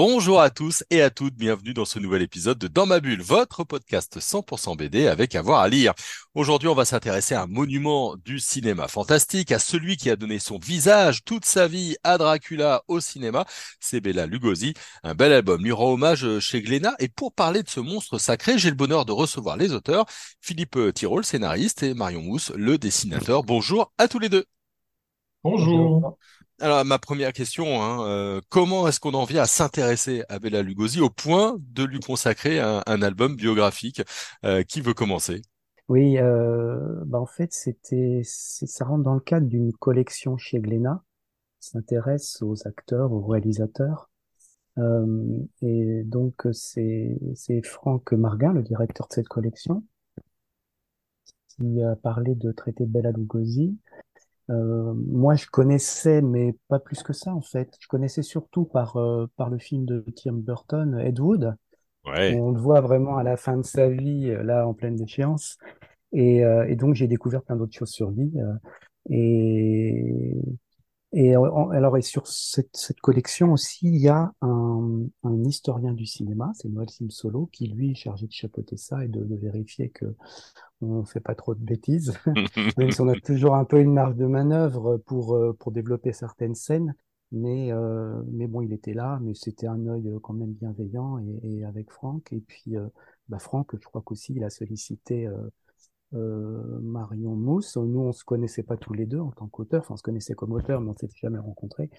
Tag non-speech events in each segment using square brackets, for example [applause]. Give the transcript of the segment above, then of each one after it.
Bonjour à tous et à toutes, bienvenue dans ce nouvel épisode de Dans ma bulle, votre podcast 100% BD avec avoir à lire. Aujourd'hui, on va s'intéresser à un monument du cinéma fantastique, à celui qui a donné son visage toute sa vie à Dracula au cinéma, c'est Bella Lugosi. Un bel album lui rend hommage chez Glénat et pour parler de ce monstre sacré, j'ai le bonheur de recevoir les auteurs, Philippe Tirol, scénariste et Marion Mousse, le dessinateur. Bonjour à tous les deux. Bonjour. Alors, ma première question, hein, euh, comment est-ce qu'on en vient à s'intéresser à Bella Lugosi au point de lui consacrer un, album biographique euh, Qui veut commencer? Oui, euh, bah en fait, c'était, ça rentre dans le cadre d'une collection chez Glénat, s'intéresse aux acteurs, aux réalisateurs. Euh, et donc, c'est, c'est Franck Marguin, le directeur de cette collection, qui a parlé de traiter Bella Lugosi. Euh, moi, je connaissais, mais pas plus que ça en fait. Je connaissais surtout par euh, par le film de Tim Burton, Ed Wood. Ouais. On le voit vraiment à la fin de sa vie, euh, là en pleine déchéance. Et, euh, et donc j'ai découvert plein d'autres choses sur lui. euh, et et en- alors et sur cette, cette collection aussi, il y a un, un historien du cinéma, c'est Noël Simsolo, qui lui est chargé de chapeauter ça et de, de vérifier que on fait pas trop de bêtises. [laughs] Même si on a toujours un peu une marge de manœuvre pour, euh, pour développer certaines scènes. Mais, euh, mais bon, il était là, mais c'était un œil euh, quand même bienveillant et, et avec Franck. Et puis, euh, bah Franck, je crois qu'aussi, il a sollicité euh, euh, Marion Mousse. Nous, on se connaissait pas tous les deux en tant qu'auteur. Enfin, on se connaissait comme auteur, mais on s'était jamais rencontrés.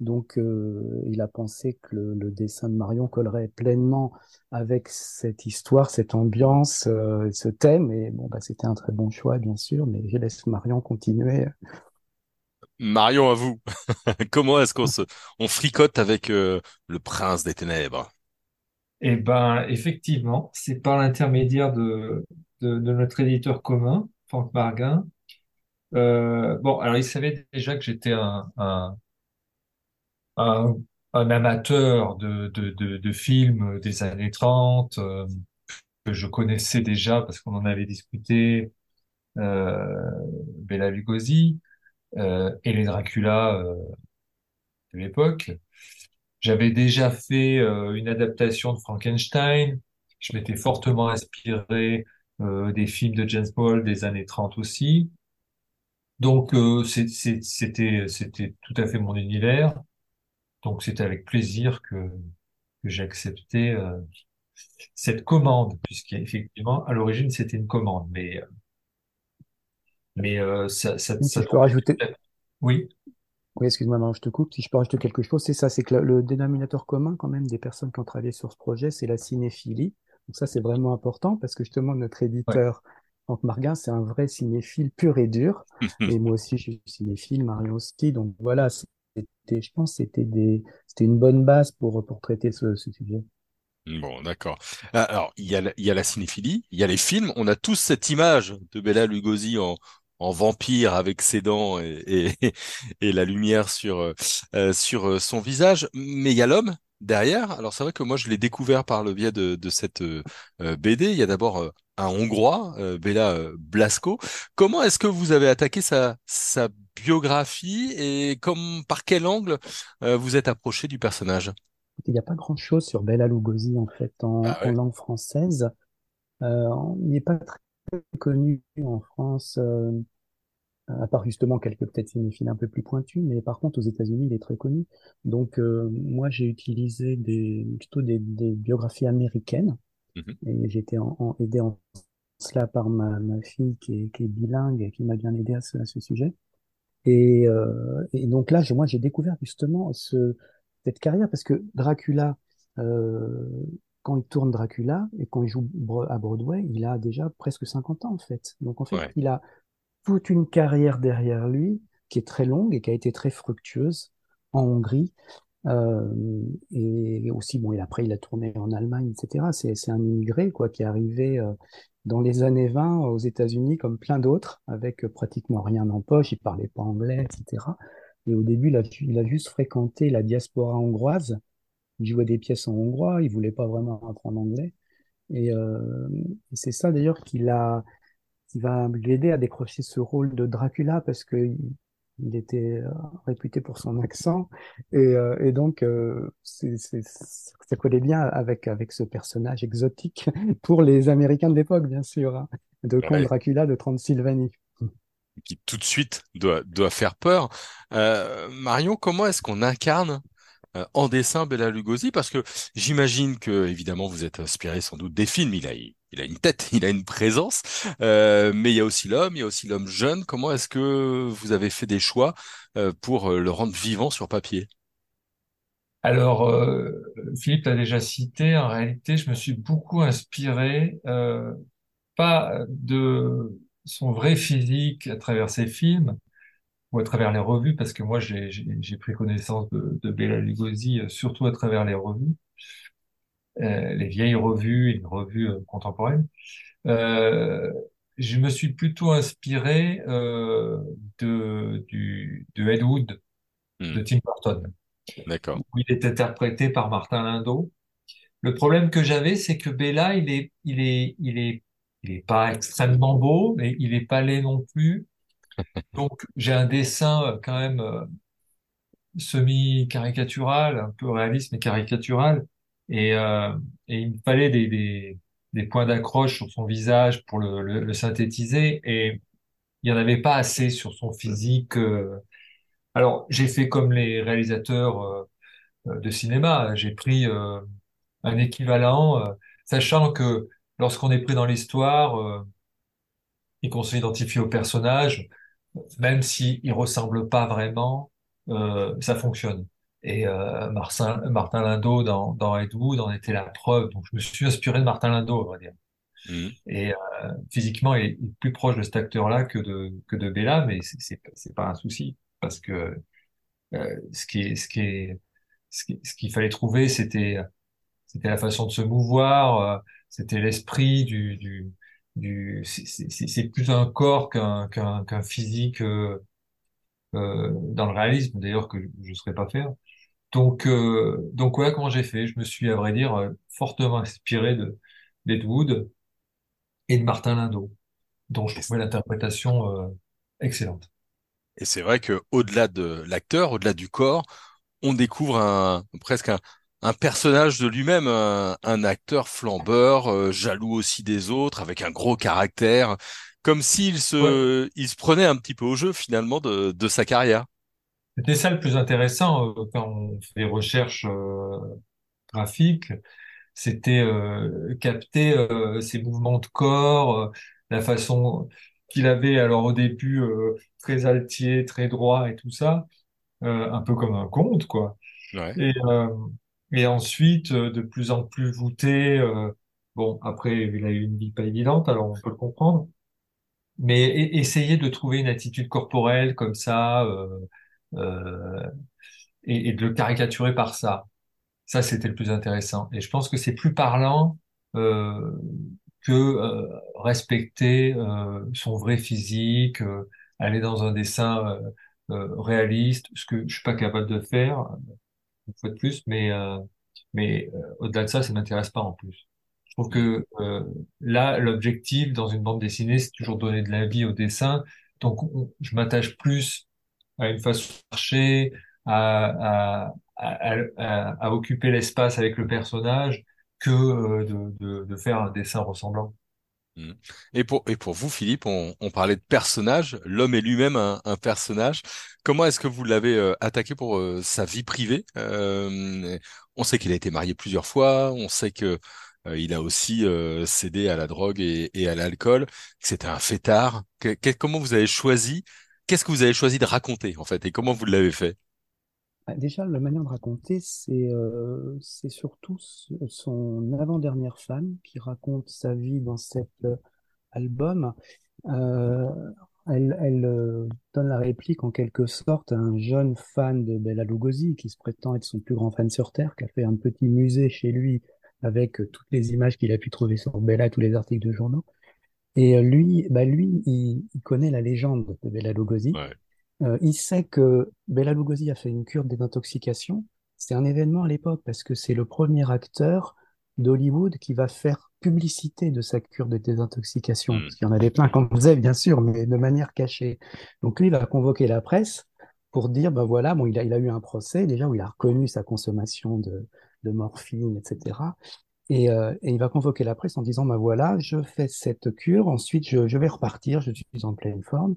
Donc, euh, il a pensé que le, le dessin de Marion collerait pleinement avec cette histoire, cette ambiance, euh, ce thème. Et bon, bah, c'était un très bon choix, bien sûr, mais je laisse Marion continuer. Marion, à vous. [laughs] Comment est-ce qu'on se, on fricote avec euh, le prince des ténèbres? Eh ben, effectivement, c'est par l'intermédiaire de, de, notre éditeur commun, Franck Marguin. Euh, bon, alors il savait déjà que j'étais un, amateur de, films des années 30, euh, que je connaissais déjà parce qu'on en avait discuté, euh, Bela Lugosi, euh, et les Dracula, de l'époque. J'avais déjà fait une adaptation de Frankenstein. Je m'étais fortement inspiré euh, des films de James Bond des années 30 aussi. Donc euh, c'est- c'est- c'était c'était tout à fait mon univers. Donc c'était avec plaisir que que j'ai accepté euh, cette commande, puisqu'effectivement à l'origine c'était une commande, mais euh, mais euh, ça ça Si ça je peux rajouter, oui oui, excuse-moi, Marion, je te coupe. Si je peux rajouter quelque chose, c'est ça, c'est que le, le dénominateur commun, quand même, des personnes qui ont travaillé sur ce projet, c'est la cinéphilie. Donc ça, c'est vraiment important parce que justement, notre ouais éditeur, Franck Marguin, c'est un vrai cinéphile pur et dur. [laughs] Et moi aussi, je suis cinéphile, Marion aussi. Donc voilà, c'était, je pense, que c'était des, c'était une bonne base pour, pour traiter ce, ce sujet. Bon, d'accord. Ah, Alors, il y a, la- il y a la cinéphilie, il y a les films. On a tous cette image de Bela Lugosi en, en vampire avec ses dents et, et, [laughs] et la lumière sur, euh, euh, sur euh, son visage. Mais il y a l'homme derrière. Alors, c'est vrai que moi, je l'ai découvert par le biais de, de cette euh, euh, BD. Il y a d'abord euh, un Hongrois, euh, Bela Blasko. Comment est-ce que vous avez attaqué sa, sa biographie et comme, par quel angle vous êtes approché du personnage? Il n'y a pas grand-chose sur Bela Lugosi, en fait, en, Ah en langue française. Il n'est pas très connu en France. À part justement quelques peut-être cinéphiles un peu plus pointus, mais par contre aux États-Unis il est très connu. Donc euh, moi j'ai utilisé des plutôt des, des biographies américaines Mhm. et j'ai été en, en- aidé en cela par ma, ma fille qui est, qui est bilingue et qui m'a bien aidé à ce, à ce sujet. Et, euh, et donc là je- moi j'ai découvert justement ce, cette carrière parce que Dracula euh, quand il tourne Dracula et quand il joue à Broadway, il a déjà presque 50 ans en fait. Donc en fait, Ouais. il a toute une carrière derrière lui qui est très longue et qui a été très fructueuse en Hongrie. Euh, et aussi, bon, et après, il a tourné en Allemagne, etc. C'est, un immigré, quoi, qui est arrivé euh, dans les années 20 aux États-Unis comme plein d'autres, avec euh, pratiquement rien en poche. Il parlait pas anglais, etc. Et au début, il a, juste fréquenté la diaspora hongroise. Il jouait des pièces en hongrois, il voulait pas vraiment apprendre anglais. Et c'est ça d'ailleurs qu'il a, qui va l'aider à décrocher ce rôle de Dracula parce que il, était euh, réputé pour son accent et, euh, et donc euh, c'est, c'est, ça collait bien avec avec ce personnage exotique [laughs] pour les Américains de l'époque bien sûr hein, de Ouais. Dracula de Transylvanie. qui tout de suite doit, doit faire peur. Euh, Marion, comment est-ce qu'on incarne en dessin Bela Lugosi? Parce que j'imagine que, évidemment, vous êtes inspiré sans doute des films. Il a, une tête, [laughs] il a une présence, Euh, mais il y a aussi l'homme, il y a aussi l'homme jeune. Comment est-ce que vous avez fait des choix euh, pour euh, le rendre vivant sur papier? Alors, euh, Philippe l'a déjà cité, en réalité, je me suis beaucoup inspiré, euh, pas de son vrai physique à travers ses films ou à travers les revues, parce que moi, j'ai pris connaissance de, de Bela Lugosi euh, surtout à travers les revues, euh, les vieilles revues et les revues euh, contemporaines. Euh, je me suis plutôt inspiré euh, de, du, de Ed Wood, Hmm, de Tim Burton, d'accord. où il est interprété par Martin Landau. Le problème que j'avais, c'est que Bella, il est, il est, il est, il est pas extrêmement beau, mais il est pas laid non plus. Donc, j'ai un dessin euh, quand même euh, semi-caricatural, un peu réaliste mais caricatural, et, euh, il me fallait des, points d'accroche sur son visage pour le, synthétiser, et il y en avait pas assez sur son physique. Alors, j'ai fait comme les réalisateurs de cinéma, j'ai pris un équivalent, sachant que lorsqu'on est pris dans l'histoire et qu'on s'identifie au personnage, même s'il ne ressemble pas vraiment, euh, ça fonctionne. Et euh, Martin, Martin Landau dans, dans Ed Wood en était la preuve. Donc je me suis inspiré de Martin Landau, on va dire. Hmm, Et euh, physiquement, il est, plus proche de cet acteur-là que de que de Bella, mais c'est c'est pas un souci parce que ce qui est ce qui est ce qui- ce qu'il fallait trouver, c'était c'était la façon de se mouvoir, c'était l'esprit du, du, du, c'est plus un corps qu'un physique euh, euh, dans le réalisme, d'ailleurs que je ne saurais pas faire. Donc euh, donc voilà comment j'ai fait? Je me suis à vrai dire fortement inspiré de d'Ed Wood et de Martin Landau, dont je trouvais l'interprétation excellente. et c'est vrai que au-delà de l'acteur, au-delà du corps, on découvre un presque un, un personnage de lui-même, un, un acteur flambeur, euh, jaloux aussi des autres, avec un gros caractère, comme s'il Ouais, se, il se prenait un petit peu au jeu finalement de, de sa carrière. c'était ça le plus intéressant euh, quand on fait des recherches euh, graphiques c'était capter ses mouvements de corps, la façon qu'il avait alors au début très altier, très droit et tout ça, un peu comme un conte quoi. Ouais. Et et ensuite euh, de plus en plus voûté. euh, bon après il a eu une vie pas évidente, alors on peut le comprendre. Mais essayer de trouver une attitude corporelle comme ça euh, euh, et, et de le caricaturer par ça. Ça, c'était le plus intéressant. Et je pense que c'est plus parlant euh, que euh, respecter son vrai physique, aller dans un dessin réaliste, ce que je suis pas capable de faire, une fois de plus, mais euh, euh, au-delà de ça, ça m'intéresse pas en plus. Je trouve que euh, là, l'objectif dans une bande dessinée, c'est toujours donner de la vie au dessin. Donc, on- je m'attache plus à une façon de marcher, à, occuper l'espace avec le personnage, que de faire un dessin ressemblant. Mm. Et pour, et pour vous, Philippe, on, on parlait de personnage, l'homme est lui-même un, un personnage. Comment est-ce que vous l'avez euh, attaqué pour euh, sa vie privée? Euh, on sait qu'il a été marié plusieurs fois, on sait que euh, il a aussi euh, cédé à la drogue et, et à l'alcool, c'était un fêtard. Que- comment vous avez choisi, qu'est-ce que vous avez choisi de raconter en fait, et comment vous l'avez fait? Bah, Déjà, la manière de raconter, c'est euh, surtout son avant-dernière femme qui raconte sa vie dans cet euh, album. Euh, elle donne la réplique en quelque sorte à un jeune fan de Bela Lugosi qui se prétend être son plus grand fan sur Terre, qui a fait un petit musée chez lui avec toutes les images qu'il a pu trouver sur Bela, tous les articles de journaux. Et lui, bah lui, il, connaît la légende de Bela Lugosi. Euh, il sait que Bela Lugosi a fait une cure de désintoxication. C'est un événement à l'époque parce que c'est le premier acteur d'Hollywood qui va faire publicité de sa cure de désintoxication. Hmm. Parce qu'il y en avait plein qu'on faisait, bien sûr, mais de manière cachée. Donc lui, il va convoquer la presse pour dire, ben voilà, bon, il a, il a eu un procès déjà où il a reconnu sa consommation de, de morphine, etc. Et, euh, et il va convoquer la presse en disant, ben voilà, je fais cette cure, ensuite je, je vais repartir, je suis en pleine forme.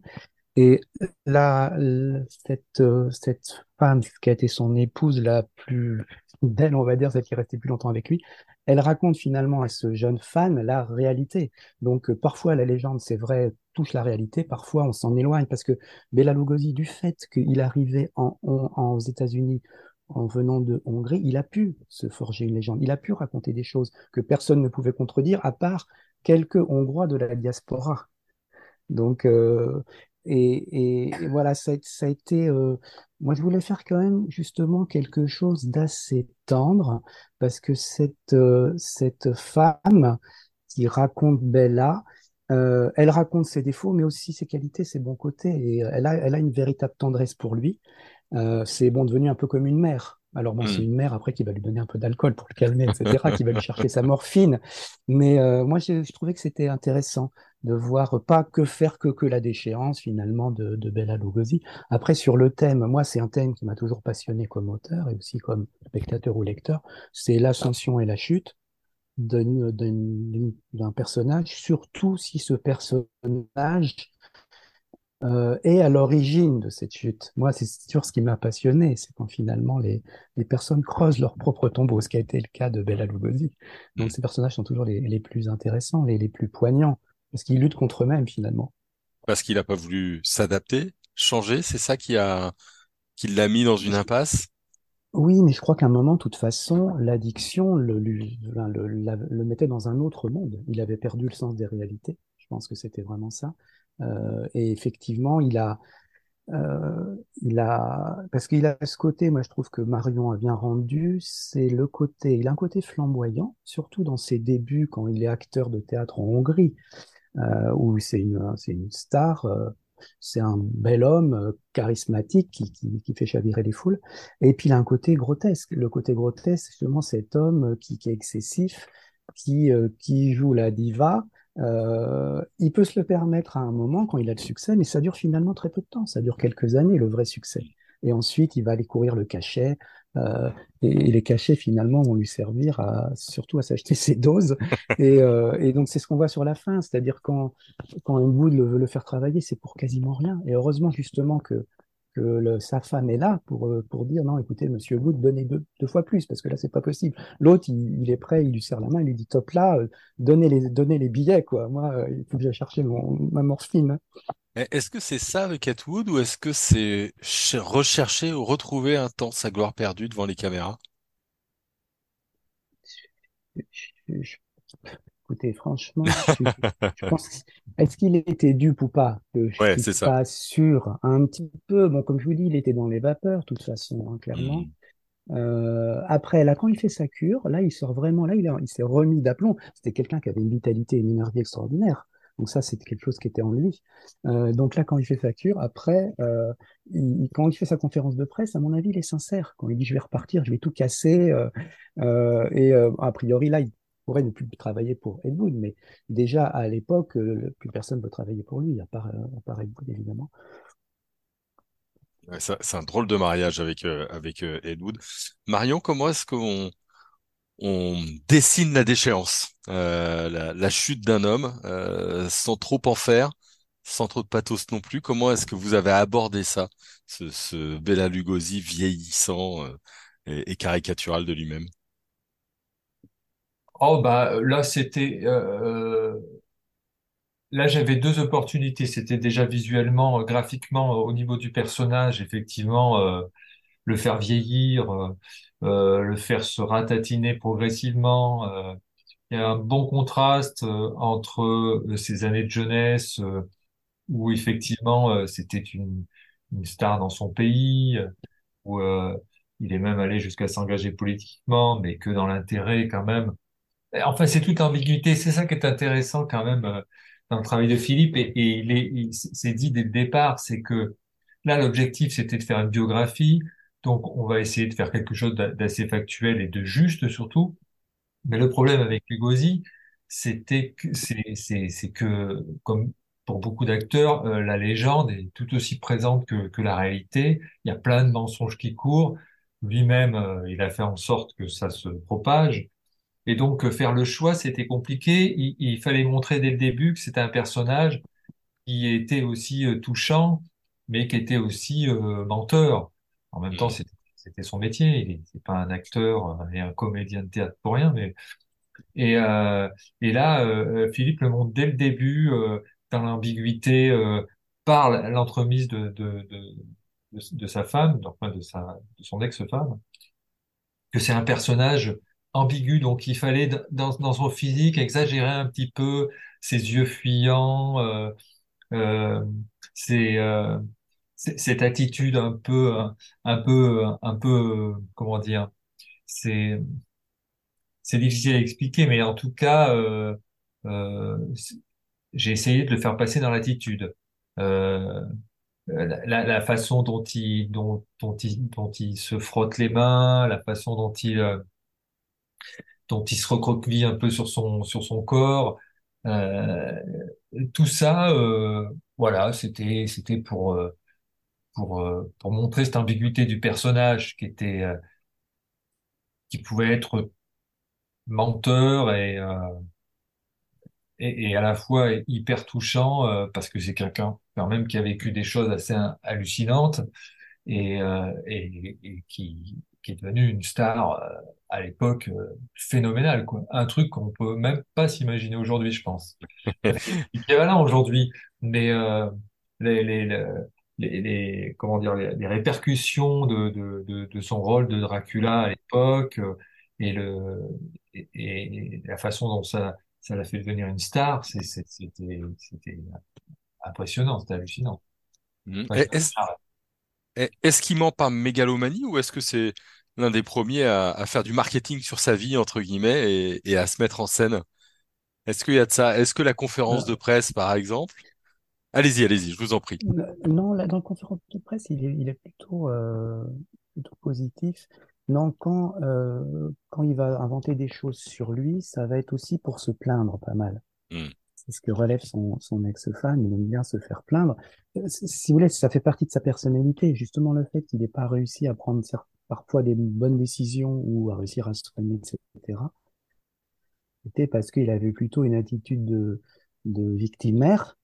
Et la, la- cette, euh, cette femme qui a été son épouse la plus belle, on va dire, celle qui est restée plus longtemps avec lui, elle raconte finalement à ce jeune fan la réalité. Donc euh, parfois la légende, c'est vrai, touche la réalité, parfois on s'en éloigne parce que Bela Lugosi, du fait qu'il arrivait en, aux États-Unis en venant de Hongrie, il a pu se forger une légende, il a pu raconter des choses que personne ne pouvait contredire à part quelques Hongrois de la diaspora. Donc, euh, et, voilà, ça, a été. euh, moi, je voulais faire quand même justement quelque chose d'assez tendre, parce que cette, euh, cette femme qui raconte Bella, euh, elle raconte ses défauts, mais aussi ses qualités, ses bons côtés, et elle a, elle a une véritable tendresse pour lui. C'est bon, devenu un peu comme une mère. Alors bon, c'est Hmm. une mère après qui va lui donner un peu d'alcool pour le calmer, etc., qui va lui chercher sa [laughs] morphine. Mais euh, moi, je trouvais que c'était intéressant de voir pas que faire que, que la déchéance finalement de, de Bela Lugosi. Après, sur le thème, moi, c'est un thème qui m'a toujours passionné comme auteur et aussi comme spectateur ou lecteur. C'est l'ascension et la chute d'un personnage, surtout si ce personnage euh, est à l'origine de cette chute. Moi, c'est toujours ce qui m'a passionné, c'est quand finalement les, les personnes creusent leur propre tombeau, ce qui a été le cas de Bela Lugosi. Donc ces personnages sont toujours les, les plus intéressants, les, les plus poignants, parce qu'ils luttent contre eux-mêmes finalement. Parce qu'il n'a pas voulu s'adapter, changer, c'est ça qui a, qui l'a mis dans une impasse? Oui, mais je crois qu'à un moment, de toute façon, l'addiction le, le, la- le mettait dans un autre monde. Il avait perdu le sens des réalités. Je pense que c'était vraiment ça. Euh, et effectivement, il a, euh, il a, parce qu'il a ce côté, moi je trouve que Marion a bien rendu, c'est le côté, il a un côté flamboyant, surtout dans ses débuts quand il est acteur de théâtre en Hongrie, euh, où c'est une, c'est une star, c'est un bel homme charismatique qui, qui, fait chavirer les foules. Et puis il a un côté grotesque. Le côté grotesque, c'est justement cet homme qui, est excessif, qui, qui joue la diva. Euh, il peut se le permettre à un moment quand il a le succès, mais ça dure finalement très peu de temps. Ça dure quelques années, le vrai succès. Et ensuite, il va aller courir le cachet. euh, et, et les cachets, finalement, vont lui servir à, surtout à s'acheter ses doses. [laughs] Et, euh, et donc, c'est ce qu'on voit sur la fin. C'est-à-dire quand, quand Wood le, veut le faire travailler, c'est pour quasiment rien. Et heureusement, justement, que, que le- sa femme est là pour, euh, pour dire non, écoutez, monsieur Wood, donnez deux, deux fois plus, parce que là, c'est pas possible. L'autre, il, il est prêt, il lui serre la main, il lui dit top là, euh, donnez les, donnez les billets, quoi. Moi, euh, il faut que j'aille chercher mon, ma morphine. Est-ce que c'est ça avec Atwood ou est-ce que c'est ch- rechercher ou retrouver un temps sa gloire perdue devant les caméras? Je- je- écoutez, franchement, je, je pense, est-ce qu'il était dupe ou pas? Je Ouais, suis c'est ça. pas sûr. Un petit peu, bon, comme je vous dis, il était dans les vapeurs, de toute façon, hein, clairement. Hmm. Euh, après, là, quand il fait sa cure, là, il sort vraiment, là, il, a- il s'est remis d'aplomb. C'était quelqu'un qui avait une vitalité et une énergie extraordinaire. Donc ça, c'était quelque chose qui était en lui. Euh, donc là, quand il fait sa cure, après, euh, il- quand il fait sa conférence de presse, à mon avis, il est sincère. Quand il dit je vais repartir, je vais tout casser. et a priori, là, il ne plus travailler pour Ed Wood, mais déjà à l'époque, euh, plus personne ne veut travailler pour lui, à part, euh, à part Ed Wood, évidemment. C'est un drôle de mariage avec, euh, avec. Marion, comment est-ce qu'on on dessine la déchéance, la, chute d'un homme, sans trop en faire, sans trop de pathos non plus? Comment est-ce que vous avez abordé ça, ce, ce Bela Lugosi vieillissant et caricatural de lui-même? Oh bah là c'était euh, là j'avais deux opportunités. C'était déjà visuellement, euh, graphiquement, euh, au niveau du personnage, effectivement, euh, le faire vieillir, euh, euh, le faire se ratatiner progressivement. euh. Il y a un bon contraste euh, entre euh, ces années de jeunesse euh, où effectivement euh, c'était une, une star dans son pays, euh, où euh, il est même allé jusqu'à s'engager politiquement, mais que dans l'intérêt quand même. Et Enfin, c'est toute l'ambiguïté. C'est ça qui est intéressant quand même euh, dans le travail de Philippe. Et, il est, il- c'est dit dès le départ, c'est que là, l'objectif, c'était de faire une biographie. Donc, on va essayer de faire quelque chose d'assez factuel et de juste surtout. Mais le problème avec Lugosi, c'était que c'est c'est que comme pour beaucoup d'acteurs, euh, la légende est tout aussi présente que que la réalité. Il y a plein de mensonges qui courent. Lui-même, euh, il a fait en sorte que ça se propage. Et donc, euh, faire le choix, c'était compliqué. Il, il, fallait montrer dès le début que c'était un personnage qui était aussi touchant, mais qui était aussi menteur. En même temps, mmh. c'était son métier. Il n'est pas un acteur et un comédien de théâtre pour rien, mais et, euh, et là, euh, Philippe le montre dès le début euh, dans l'ambiguïté euh, par l'entremise de, de, de, de, sa femme, enfin de, sa, de son ex-femme, que c'est un personnage ambigu, donc il fallait dans, son physique exagérer un petit peu ses yeux fuyants, euh, euh, euh, cette attitude un peu, un peu, un peu, comment dire, c'est c'est difficile à expliquer, mais en tout cas, euh, j'ai essayé de le faire passer dans l'attitude. La, la, façon dont il, dont, dont, il, dont il se frotte les mains, la façon dont il, dont il se recroqueville un peu sur son, sur son corps, euh, tout ça, euh, voilà, c'était, c'était pour, pour, pour montrer cette ambiguïté du personnage qui était, qui pouvait être menteur et, euh, et, et, à la fois hyper touchant euh, parce que c'est quelqu'un quand même qui a vécu des choses assez hallucinantes et, euh, et, et qui, qui est devenu une star euh, à l'époque euh, phénoménale quoi un truc qu'on peut même pas s'imaginer aujourd'hui je pense [laughs] équivalent aujourd'hui mais les, les, les, les, comment dire les, répercussions de, de, de, de, son rôle de Dracula à l'époque et le et, la façon dont ça ça l'a fait devenir une star, c'était impressionnant, c'était hallucinant. Mmh. Est-ce qu'il ment par mégalomanie ou est-ce que c'est l'un des premiers à, à, faire du marketing sur sa vie entre guillemets et, et à se mettre en scène? Est-ce qu'il y a de ça? Est-ce que la conférence de presse, par exemple? Allez-y, allez-y, je vous en prie. Non, là, dans la conférence de presse, il est, il est plutôt, euh, plutôt positif. Non, quand, euh, quand il va inventer des choses sur lui, ça va être aussi pour se plaindre pas mal. Hmm. C'est ce que relève son, ex-femme, il aime bien se faire plaindre. Euh, si vous voulez, ça fait partie de sa personnalité, justement le fait qu'il n'ait pas réussi à prendre parfois des bonnes décisions ou à réussir à se soigner, etc. C'était parce qu'il avait plutôt une attitude de, de victimaire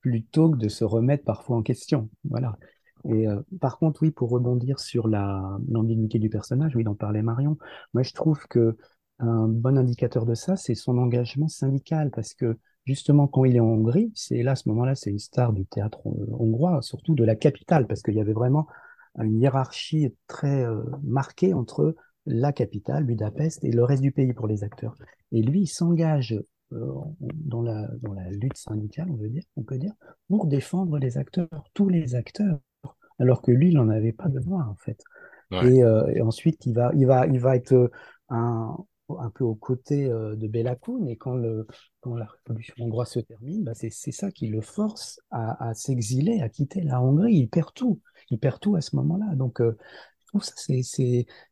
plutôt que de se remettre parfois en question. Voilà. Et euh, par contre, oui, pour rebondir sur la l'ambiguïté du personnage, oui, d'en parlait Marion. Moi, je trouve que un bon indicateur de ça, c'est son engagement syndical, parce que justement, quand il est en Hongrie, c'est là, à ce moment-là, c'est une star du théâtre euh, hongrois, surtout de la capitale, parce qu'il y avait vraiment une hiérarchie très euh, marquée entre la capitale, Budapest, et le reste du pays pour les acteurs. Et lui, il s'engage dans la, dans la lutte syndicale, on veut dire, on peut dire, pour défendre les acteurs, tous les acteurs alors que lui, il n'en avait pas besoin en fait. Et, euh, et, ensuite, il va, il va, il va être euh, un, un peu aux côtés euh, de Bela et quand, le, quand la révolution hongroise se termine, bah c'est ça qui le force à, à s'exiler, à quitter la Hongrie. Il perd tout, il perd tout à ce moment-là. Donc, euh, je trouve ça, c'est,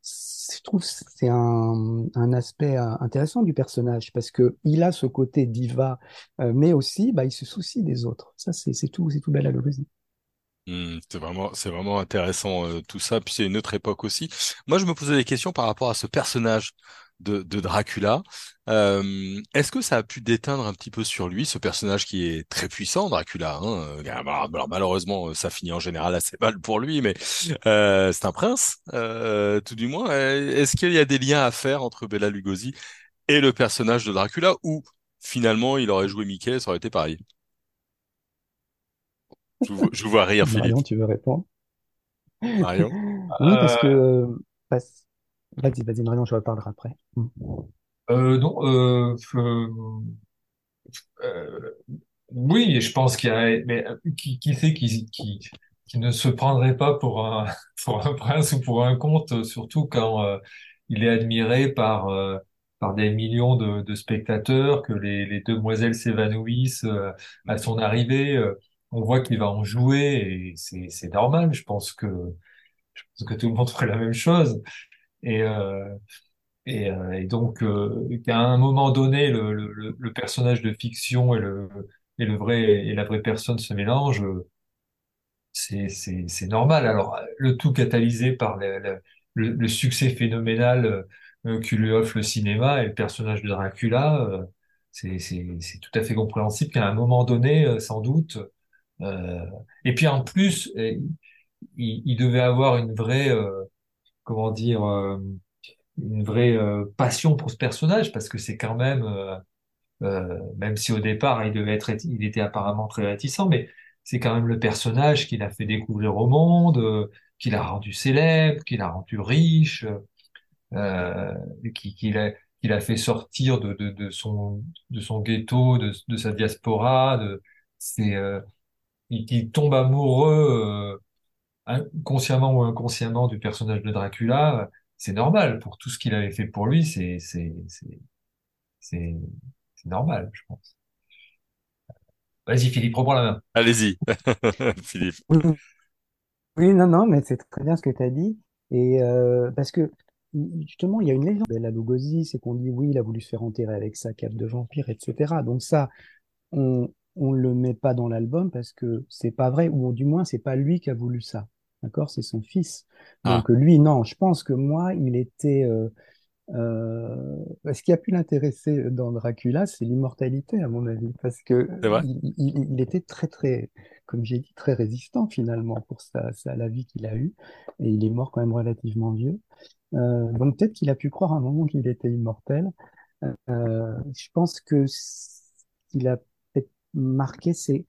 c'est, un, un aspect intéressant du personnage parce que il a ce côté diva, mais aussi, bah, il se soucie des autres. Ça, c'est, tout, c'est tout belle à. Mmh, c'est vraiment, c'est vraiment intéressant euh, tout ça. Puis c'est une autre époque aussi. Moi, je me posais des questions par rapport à ce personnage de, de Dracula. Euh, est-ce que ça a pu déteindre un petit peu sur lui, ce personnage qui est très puissant, Dracula hein euh, alors, Malheureusement, ça finit en général assez mal pour lui, mais euh, c'est un prince, tout du moins. Est-ce qu'il y a des liens à faire entre Bela Lugosi et le personnage de Dracula, ou finalement il aurait joué Mickey, ça aurait été pareil? Je vous, je vois rire, [laughs] Philippe. Marion, tu veux répondre? Marion? Oui, parce que... Euh, vas-y, vas-y, Marion, je reparlerai après. Mm. Euh, non, euh, euh, oui, je pense qu'il y a, mais qui, qui sait qui, qui, qui ne se prendrait pas pour un, [laughs] pour un prince ou pour un comte, surtout quand il est admiré par, par des millions de, de spectateurs, que les, les demoiselles s'évanouissent à son arrivée on voit qu'il va en jouer et c'est c'est normal. Je pense que je pense que tout le monde [laughs] ferait la même chose. Et euh, et, euh, et donc euh, qu'à un moment donné, le, le, le personnage de fiction et le et le vrai et la vraie personne se mélangent, c'est c'est c'est normal. Alors le tout catalysé par le, le, le succès phénoménal que lui offre le cinéma et le personnage de Dracula, euh, c'est c'est tout à fait compréhensible qu'à un moment donné, sans doute. et puis en plus, il, il devait avoir une vraie, comment dire, euh, une vraie euh, passion pour ce personnage parce que c'est quand même, euh, même si au départ il devait être, il était apparemment très réticent, mais c'est quand même le personnage qu'il a fait découvrir au monde, qu'il a rendu célèbre, qu'il a rendu riche, qui- qu'il a, qu'il a fait sortir de, de, de son, de son ghetto, de, de sa diaspora, de, c'est, euh, il, qu'il tombe amoureux, consciemment ou inconsciemment du personnage de Dracula, c'est normal. Pour tout ce qu'il avait fait pour lui, c'est, c'est, c'est, c'est, c'est normal, je pense. Vas-y, Philippe, reprends la main. Allez-y, [laughs] Philippe. Oui, oui, non, non, mais c'est très bien ce que tu as dit. Et euh, parce que justement, il y a une légende de la Lugosi, c'est qu'on dit oui, il a voulu se faire enterrer avec sa cape de vampire, etc. Donc ça, on on le met pas dans l'album parce que c'est pas vrai, ou du moins c'est pas lui qui a voulu ça. D'accord? C'est son fils. Ah, Donc lui, non, je pense que moi, il était euh, euh, ce qui a pu l'intéresser dans Dracula, c'est l'immortalité, à mon avis, parce que il, il- il était très, très, comme j'ai dit, très résistant finalement pour sa, sa- la vie qu'il a eue, et il est mort quand même relativement vieux. Euh, donc peut-être qu'il a pu croire à un moment qu'il était immortel. Je pense que ce qu'il a marqué, c'est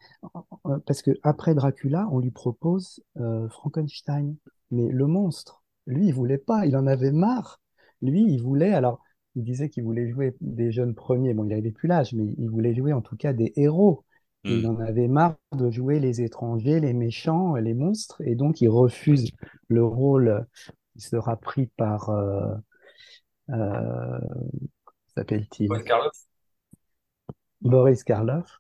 euh, parce que après Dracula, on lui propose euh, Frankenstein, mais le monstre, lui, il voulait pas, il en avait marre. Lui, il voulait, alors, il disait qu'il voulait jouer des jeunes premiers. Bon, il avait plus l'âge, mais il voulait jouer en tout cas des héros. Il Hmm. en avait marre de jouer les étrangers, les méchants, les monstres, et donc il refuse le rôle qui sera pris par euh, euh, s'appelle-t-il? Paul Karloff. Boris Karloff.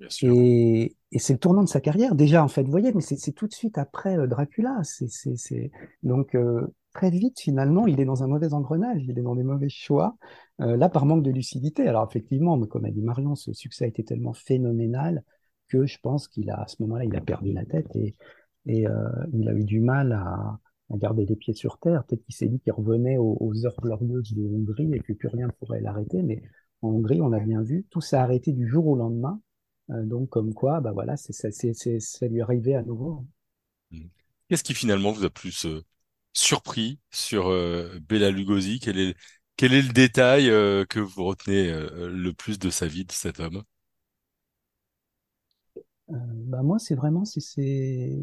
Et, c'est le tournant de sa carrière. Déjà, en fait, vous voyez, mais c'est tout de suite après euh, Dracula. C'est. Donc, euh, très vite, finalement, il est dans un mauvais engrenage, il est dans des mauvais choix. Euh, là, par manque de lucidité. Alors, effectivement, comme a dit Marion, ce succès a été tellement phénoménal que je pense qu'il a, à ce moment-là, il a perdu la tête et, il a eu du mal à, garder les pieds sur terre. Peut-être qu'il s'est dit qu'il revenait aux heures glorieuses de Hongrie et que plus rien ne pourrait l'arrêter. Mais en Hongrie, on a bien vu, tout s'est arrêté du jour au lendemain. Euh, donc, comme quoi, bah voilà, c'est, c'est, c'est, c'est, ça lui arrivait à nouveau. Hmm. Qu'est-ce qui finalement vous a plus euh, surpris sur euh, Bela Lugosi? Quel est, quel est le détail que vous retenez le plus de sa vie, de cet homme? Euh, bah moi, c'est vraiment, c'est, c'est,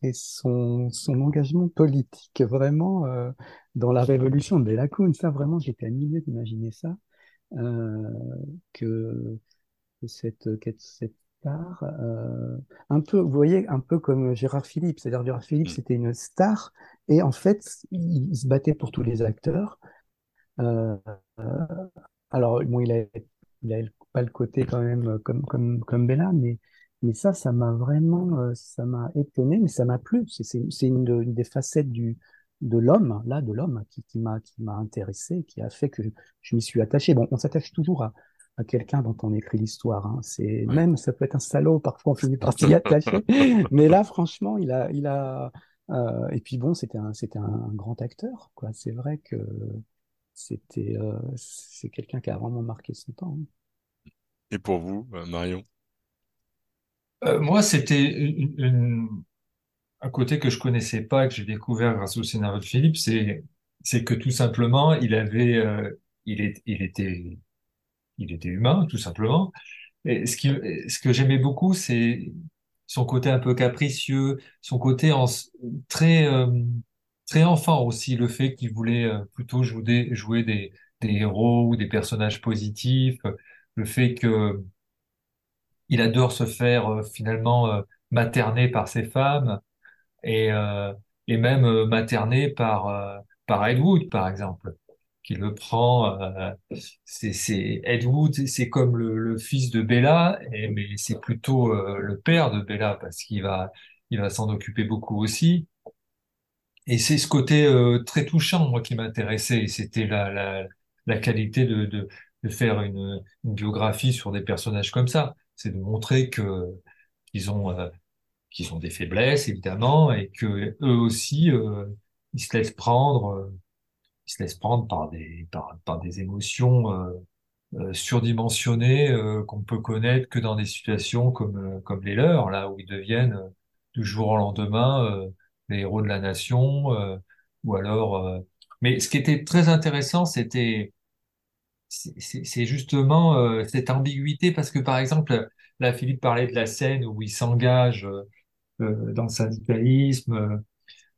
c'est son, son engagement politique, vraiment, euh, dans la révolution de Bella. Ça, vraiment, j'étais à milieu d'imaginer ça, euh, que cette, que cette star, euh, un peu, vous voyez, un peu comme Gérard Philippe. C'est-à-dire, Gérard Philippe, Hmm. c'était une star, et en fait, il, il se battait pour tous les acteurs. Euh, euh, alors, bon, il a pas le côté quand même euh, comme, comme, comme Bella, mais, mais ça, ça m'a vraiment, euh, ça m'a étonné, mais ça m'a plu. C'est une, de- une des facettes du, de l'homme, là, de l'homme, qui, qui m'a intéressé, qui a fait que je, je m'y suis attaché. Bon, on s'attache toujours à, à quelqu'un dont on écrit l'histoire, hein. C'est, Ouais. même, ça peut être un salaud, parfois on finit par s'y attacher. [laughs] Mais là, franchement, il a, il a, euh, et puis bon, c'était un, c'était un grand acteur, quoi. C'est vrai que, c'était, euh, c'est quelqu'un qui a vraiment marqué son temps. hein. Et pour vous, euh, Marion? Euh, moi, c'était une, une- un côté que je connaissais pas, que j'ai découvert grâce au scénario de Philippe, c'est c'est que tout simplement, il avait, euh, il est, il était, il était humain, tout simplement. Et ce qui, ce que j'aimais beaucoup, c'est son côté un peu capricieux, son côté en, très, euh, très enfant aussi, le fait qu'il voulait euh, plutôt jouer, des, jouer des, des héros ou des personnages positifs, le fait que il adore se faire euh, finalement euh, materner par ses femmes et, et même materner par, par Ed Wood, par exemple, qui le prend. Euh, c'est, Ed Wood, c'est comme le, le, fils de Bella, mais c'est plutôt euh, le père de Bella parce qu'il va, il va s'en occuper beaucoup aussi. Et c'est ce côté euh, très touchant, moi, qui m'intéressait. C'était la, la, la qualité de, de, de faire une, une, biographie sur des personnages comme ça. C'est de montrer que qu'ils ont euh, qu'ils ont des faiblesses, évidemment, et que eux aussi, euh, ils se laissent prendre ils se laissent prendre par des par, par des émotions euh, euh, surdimensionnées euh, qu'on peut connaître que dans des situations comme comme les leurs, là où ils deviennent du jour au lendemain les héros de la nation, ou alors. mais ce qui était très intéressant, c'était c'est justement cette ambiguïté parce que par exemple, là Philippe parlait de la scène où il s'engage dans le syndicalisme euh,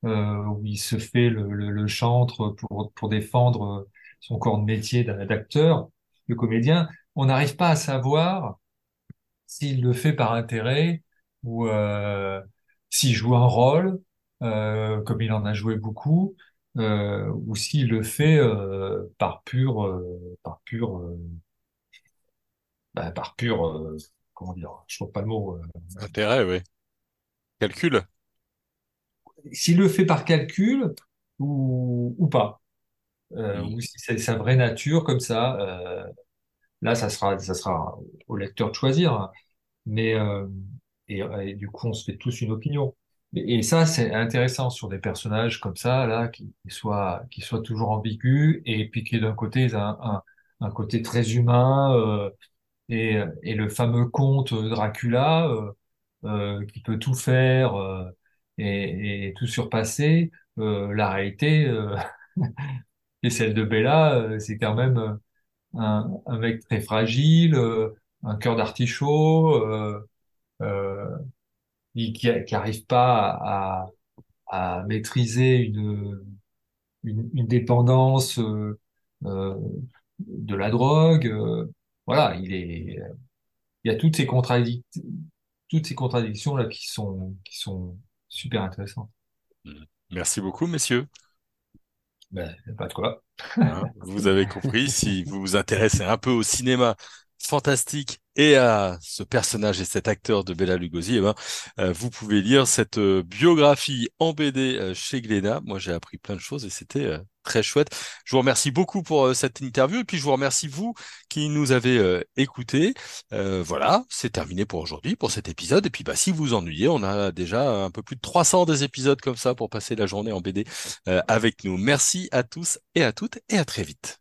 où il se fait le, le, le, chantre pour, pour défendre euh, son corps de métier d'acteur, de comédien, on n'arrive pas à savoir s'il le fait par intérêt ou euh, s'il joue un rôle, euh, comme il en a joué beaucoup, euh, ou s'il le fait euh, par pur, euh, par pur, bah, par pur, comment dire, je trouve pas le mot. Intérêt, oui. Calcul s'il le fait par calcul ou, ou pas, euh, ou si c'est sa vraie nature comme ça, euh, là ça sera ça sera au lecteur de choisir. Mais euh, et, et, du coup on se fait tous une opinion. Et, ça c'est intéressant sur des personnages comme ça là qui, qui soient qui soient toujours ambigus et puis qui d'un côté un, un, un côté très humain euh, et, et le fameux conte Dracula euh, euh, qui peut tout faire et, et tout surpasser, euh, la réalité euh, [laughs] et celle de Bella, euh, c'est quand même euh, un, un, mec très fragile, un cœur d'artichaut, qui, qui arrive pas à, à maîtriser une, une, une dépendance euh, de la drogue. voilà, il est, il y a toutes ces contradictions, toutes ces contradictions là qui sont, qui sont super intéressant. Merci beaucoup, messieurs. Ben, pas de quoi. Hein, vous avez compris, si vous vous intéressez un peu au cinéma fantastique et à ce personnage et cet acteur de Bella Lugosi, eh ben, euh, vous pouvez lire cette euh, biographie en BD euh, chez Glénat. Moi, j'ai appris plein de choses et c'était très chouette. Je vous remercie beaucoup pour cette interview et puis je vous remercie vous qui nous avez écoutés. voilà, c'est terminé pour aujourd'hui, pour cet épisode. Et puis, bah, si vous vous ennuyez, on a déjà un peu plus de 300 des épisodes comme ça pour passer la journée en BD avec nous. Merci à tous et à toutes et à très vite.